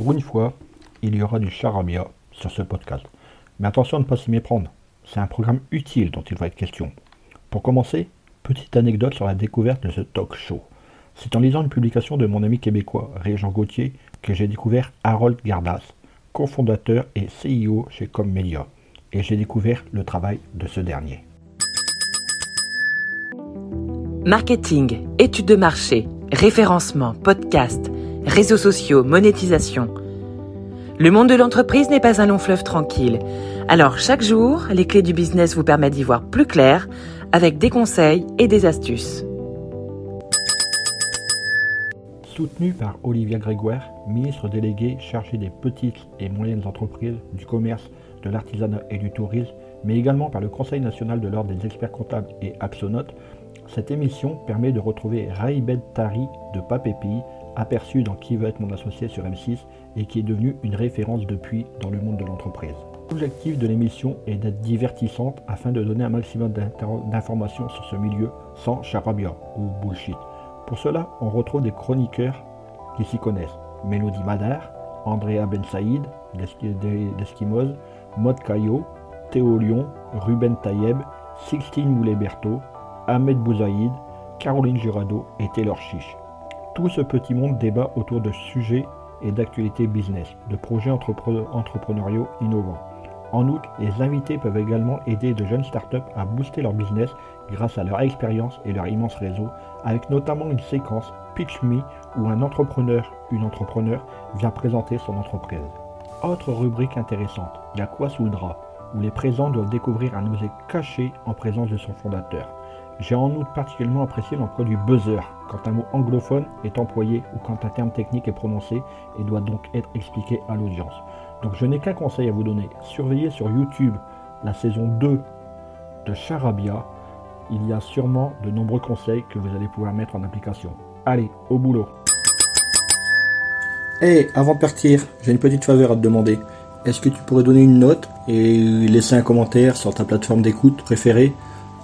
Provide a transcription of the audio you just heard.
Pour une fois, il y aura du charabia sur ce podcast. Mais attention à ne pas s'y méprendre. C'est un programme utile dont il va être question. Pour commencer, petite anecdote sur la découverte de ce talk show. C'est en lisant une publication de mon ami québécois, Régent Gauthier, que j'ai découvert Harold Gardas, cofondateur et CEO chez Commedia, et j'ai découvert le travail de ce dernier. Marketing, études de marché, référencement, podcast, réseaux sociaux, monétisation. Le monde de l'entreprise n'est pas un long fleuve tranquille. Alors chaque jour, les clés du business vous permettent d'y voir plus clair avec des conseils et des astuces. Soutenu par Olivia Grégoire, ministre délégué chargé des petites et moyennes entreprises, du commerce, de l'artisanat et du tourisme, mais également par le Conseil national de l'ordre des experts comptables et Axonote, cette émission permet de retrouver Raïbed Tari de Papépi, aperçu dans Qui veut être mon associé sur M6 et qui est devenu une référence depuis dans le monde de l'entreprise. L'objectif de l'émission est d'être divertissante afin de donner un maximum d'informations sur ce milieu sans charabia ou bullshit. Pour cela, on retrouve des chroniqueurs qui s'y connaissent. Mélodie Madar, Andrea Ben Saïd, d'Eskimos, Maud Caillot, Théo Lyon, Ruben Tayeb, Sixtine Moulet-Berthaud, Ahmed Bouzaïd, Caroline Jurado et Taylor Chiche. Tout ce petit monde débat autour de sujets et d'actualités business, de projets entrepreneuriaux innovants. En outre, les invités peuvent également aider de jeunes startups à booster leur business grâce à leur expérience et leur immense réseau, avec notamment une séquence Pitch Me où un entrepreneur, une entrepreneur vient présenter son entreprise. Autre rubrique intéressante, il y a quoi sous le drap, où les présents doivent découvrir un osé caché en présence de son fondateur. J'ai en outre particulièrement apprécié l'emploi du buzzer quand un mot anglophone est employé ou quand un terme technique est prononcé et doit donc être expliqué à l'audience. Donc je n'ai qu'un conseil à vous donner. Surveillez sur YouTube la saison 2 de Charabia. Il y a sûrement de nombreux conseils que vous allez pouvoir mettre en application. Allez, au boulot. Hé, avant de partir, j'ai une petite faveur à te demander. Est-ce que tu pourrais donner une note et laisser un commentaire sur ta plateforme d'écoute préférée?